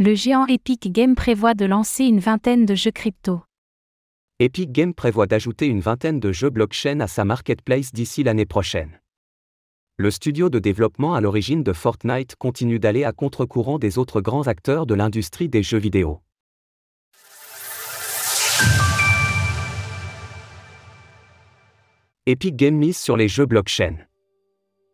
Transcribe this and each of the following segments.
Le géant Epic Games prévoit de lancer une vingtaine de jeux crypto. Epic Games prévoit d'ajouter une vingtaine de jeux blockchain à sa marketplace d'ici l'année prochaine. Le studio de développement à l'origine de Fortnite continue d'aller à contre-courant des autres grands acteurs de l'industrie des jeux vidéo. Epic Games mise sur les jeux blockchain.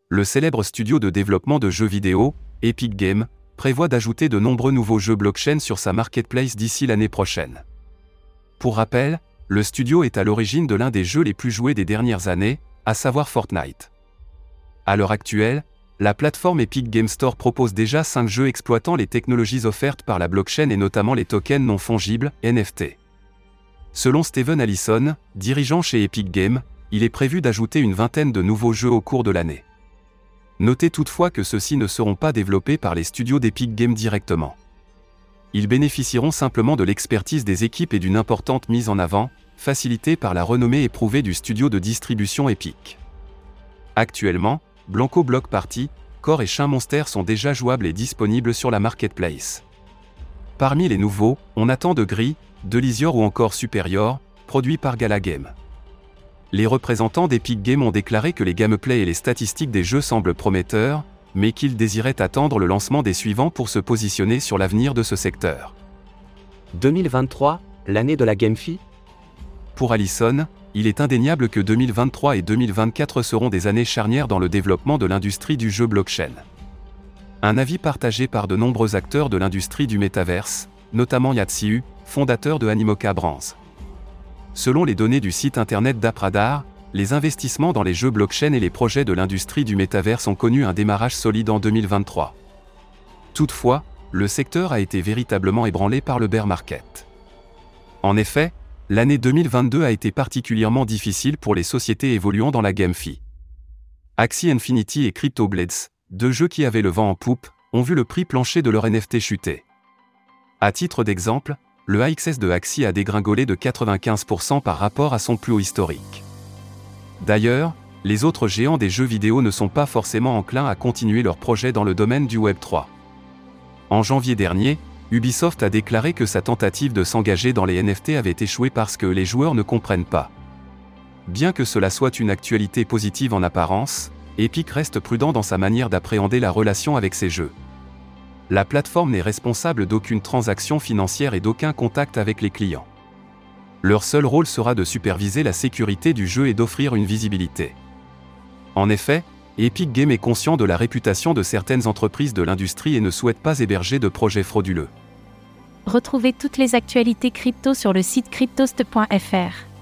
Le célèbre studio de développement de jeux vidéo, Epic Games, prévoit d'ajouter de nombreux nouveaux jeux blockchain sur sa marketplace d'ici l'année prochaine. Pour rappel, le studio est à l'origine de l'un des jeux les plus joués des dernières années, à savoir Fortnite. À l'heure actuelle, la plateforme Epic Game Store propose déjà 5 jeux exploitant les technologies offertes par la blockchain et notamment les tokens non fongibles, NFT. Selon Steven Allison, dirigeant chez Epic Games, il est prévu d'ajouter une vingtaine de nouveaux jeux au cours de l'année. Notez toutefois que ceux-ci ne seront pas développés par les studios d'Epic Games directement. Ils bénéficieront simplement de l'expertise des équipes et d'une importante mise en avant, facilitée par la renommée éprouvée du studio de distribution Epic. Actuellement, Blanco Block Party, Core et Chien Monster sont déjà jouables et disponibles sur la marketplace. Parmi les nouveaux, on attend de Gris, Delisior ou encore Superior, produits par Gala Game les représentants d'Epic Games ont déclaré que les gameplay et les statistiques des jeux semblent prometteurs, mais qu'ils désiraient attendre le lancement des suivants pour se positionner sur l'avenir de ce secteur. 2023, l'année de la GameFi Pour Allison, il est indéniable que 2023 et 2024 seront des années charnières dans le développement de l'industrie du jeu blockchain. Un avis partagé par de nombreux acteurs de l'industrie du métaverse, notamment Yatsiu, fondateur de Animoca Brands. Selon les données du site internet d'Apradar, les investissements dans les jeux blockchain et les projets de l'industrie du métaverse ont connu un démarrage solide en 2023. Toutefois, le secteur a été véritablement ébranlé par le bear market. En effet, l'année 2022 a été particulièrement difficile pour les sociétés évoluant dans la GameFi. Axie Infinity et CryptoBlades, deux jeux qui avaient le vent en poupe, ont vu le prix plancher de leur NFT chuter. À titre d'exemple, le AXS de Axie a dégringolé de 95% par rapport à son plus haut historique. D'ailleurs, les autres géants des jeux vidéo ne sont pas forcément enclins à continuer leurs projets dans le domaine du Web 3. En janvier dernier, Ubisoft a déclaré que sa tentative de s'engager dans les NFT avait échoué parce que les joueurs ne comprennent pas. Bien que cela soit une actualité positive en apparence, Epic reste prudent dans sa manière d'appréhender la relation avec ses jeux. La plateforme n'est responsable d'aucune transaction financière et d'aucun contact avec les clients. Leur seul rôle sera de superviser la sécurité du jeu et d'offrir une visibilité. En effet, Epic Games est conscient de la réputation de certaines entreprises de l'industrie et ne souhaite pas héberger de projets frauduleux. Retrouvez toutes les actualités crypto sur le site cryptost.fr.